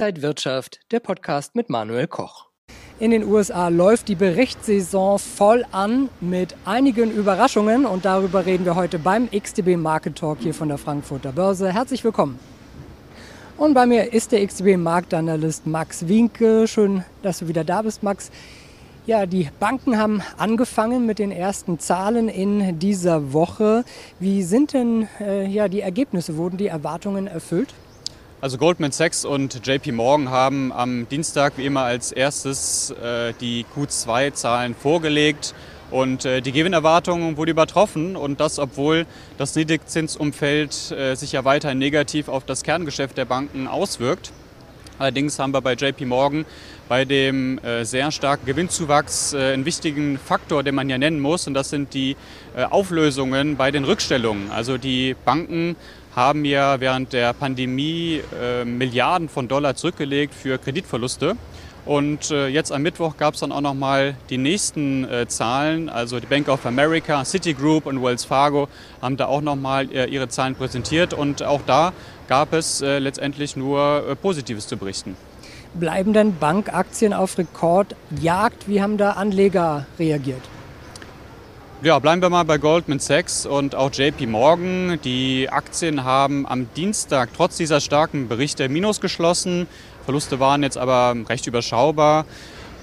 Inside Wirtschaft, der Podcast mit Manuel Koch. In den USA läuft die Berichtssaison voll an mit einigen Überraschungen und darüber reden wir heute beim XTB Market Talk hier von der Frankfurter Börse. Herzlich willkommen. Und bei mir ist der XTB Marktanalyst Max Winke. Schön, dass du wieder da bist, Max. Ja, die Banken haben angefangen mit den ersten Zahlen in dieser Woche. Wie sind denn äh, ja, die Ergebnisse? Wurden die Erwartungen erfüllt? Also Goldman Sachs und JP Morgan haben am Dienstag wie immer als erstes äh, die Q2-Zahlen vorgelegt und äh, die Gewinnerwartungen wurden übertroffen und das, obwohl das Niedrigzinsumfeld äh, sich ja weiterhin negativ auf das Kerngeschäft der Banken auswirkt. Allerdings haben wir bei JP Morgan bei dem äh, sehr starken Gewinnzuwachs äh, einen wichtigen Faktor, den man ja nennen muss, und das sind die äh, Auflösungen bei den Rückstellungen. Also die Banken haben ja während der Pandemie äh, Milliarden von Dollar zurückgelegt für Kreditverluste. Und äh, jetzt am Mittwoch gab es dann auch nochmal die nächsten äh, Zahlen. Also die Bank of America, Citigroup und Wells Fargo haben da auch nochmal äh, ihre Zahlen präsentiert. Und auch da gab es äh, letztendlich nur äh, Positives zu berichten. Bleiben denn Bankaktien auf Rekordjagd? Wie haben da Anleger reagiert? Ja, bleiben wir mal bei Goldman Sachs und auch JP Morgan. Die Aktien haben am Dienstag trotz dieser starken Berichte Minus geschlossen. Verluste waren jetzt aber recht überschaubar.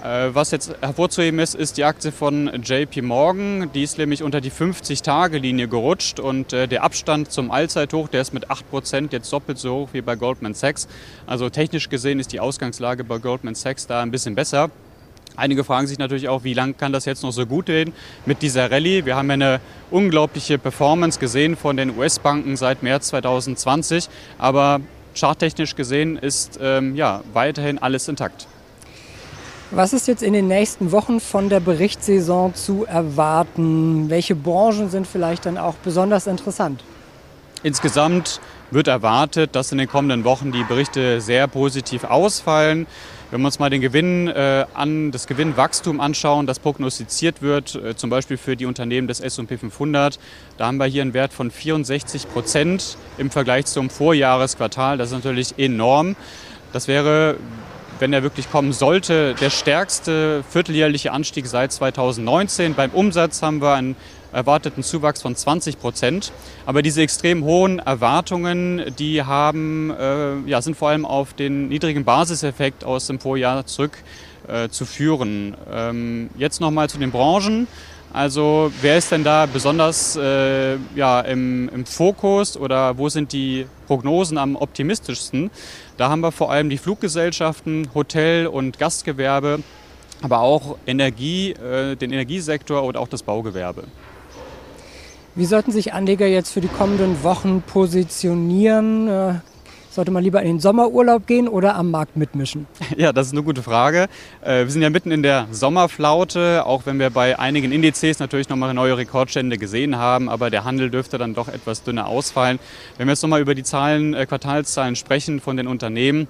Äh, was jetzt hervorzuheben ist, ist die Aktie von JP Morgan. Die ist nämlich unter die 50-Tage-Linie gerutscht und äh, der Abstand zum Allzeithoch, der ist mit 8% jetzt doppelt so hoch wie bei Goldman Sachs. Also technisch gesehen ist die Ausgangslage bei Goldman Sachs da ein bisschen besser. Einige fragen sich natürlich auch, wie lange kann das jetzt noch so gut gehen mit dieser Rallye. Wir haben ja eine unglaubliche Performance gesehen von den US-Banken seit März 2020, aber charttechnisch gesehen ist ähm, ja, weiterhin alles intakt. Was ist jetzt in den nächsten Wochen von der Berichtssaison zu erwarten? Welche Branchen sind vielleicht dann auch besonders interessant? Insgesamt wird erwartet, dass in den kommenden Wochen die Berichte sehr positiv ausfallen. Wenn wir uns mal den Gewinn äh, an, das Gewinnwachstum anschauen, das prognostiziert wird, äh, zum Beispiel für die Unternehmen des S&P 500, da haben wir hier einen Wert von 64 Prozent im Vergleich zum Vorjahresquartal. Das ist natürlich enorm. Das wäre wenn er wirklich kommen sollte, der stärkste vierteljährliche Anstieg seit 2019. Beim Umsatz haben wir einen erwarteten Zuwachs von 20 Prozent. Aber diese extrem hohen Erwartungen, die haben, äh, ja, sind vor allem auf den niedrigen Basiseffekt aus dem Vorjahr zurückzuführen. Äh, ähm, jetzt nochmal zu den Branchen. Also wer ist denn da besonders äh, ja, im, im, Fokus oder wo sind die Prognosen am optimistischsten? Da haben wir vor allem die Fluggesellschaften, Hotel- und Gastgewerbe, aber auch Energie, äh, den Energiesektor und auch das Baugewerbe. Wie sollten sich Anleger jetzt für die kommenden Wochen positionieren? Sollte man lieber in den Sommerurlaub gehen oder am Markt mitmischen? Ja, das ist eine gute Frage. Äh, wir sind ja mitten in der Sommerflaute, auch wenn wir bei einigen Indizes natürlich nochmal neue Rekordstände gesehen haben, aber der Handel dürfte dann doch etwas dünner ausfallen. Wenn wir jetzt nochmal über die Zahlen, äh, Quartalszahlen sprechen von den Unternehmen,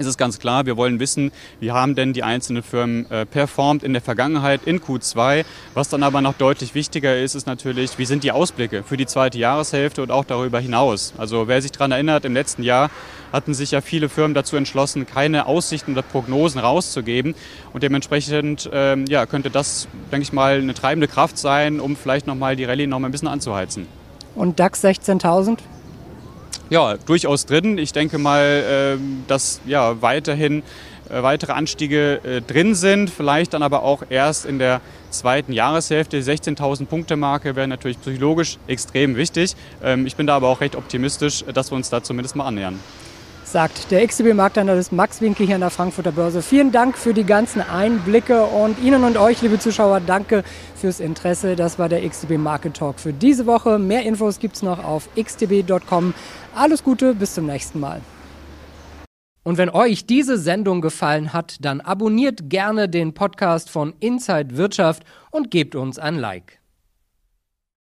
ist es ganz klar, wir wollen wissen, wie haben denn die einzelnen Firmen äh, performt in der Vergangenheit in Q2. Was dann aber noch deutlich wichtiger ist, ist natürlich, wie sind die Ausblicke für die zweite Jahreshälfte und auch darüber hinaus. Also wer sich daran erinnert, im letzten Jahr hatten sich ja viele Firmen dazu entschlossen, keine Aussichten oder Prognosen rauszugeben. Und dementsprechend ähm, ja, könnte das, denke ich mal, eine treibende Kraft sein, um vielleicht nochmal die Rallye noch mal ein bisschen anzuheizen. Und DAX 16.000? Ja, durchaus drin. Ich denke mal, ähm, dass ja, weiterhin äh, weitere Anstiege äh, drin sind, vielleicht dann aber auch erst in der zweiten Jahreshälfte. Die 16.000 Punkte Marke wäre natürlich psychologisch extrem wichtig. Ähm, ich bin da aber auch recht optimistisch, dass wir uns da zumindest mal annähern sagt der XTB-Marktanalyst Max Winke hier an der Frankfurter Börse. Vielen Dank für die ganzen Einblicke und Ihnen und euch, liebe Zuschauer, danke fürs Interesse. Das war der XTB Market Talk für diese Woche. Mehr Infos gibt es noch auf xtb.com. Alles Gute, bis zum nächsten Mal. Und wenn euch diese Sendung gefallen hat, dann abonniert gerne den Podcast von Inside Wirtschaft und gebt uns ein Like.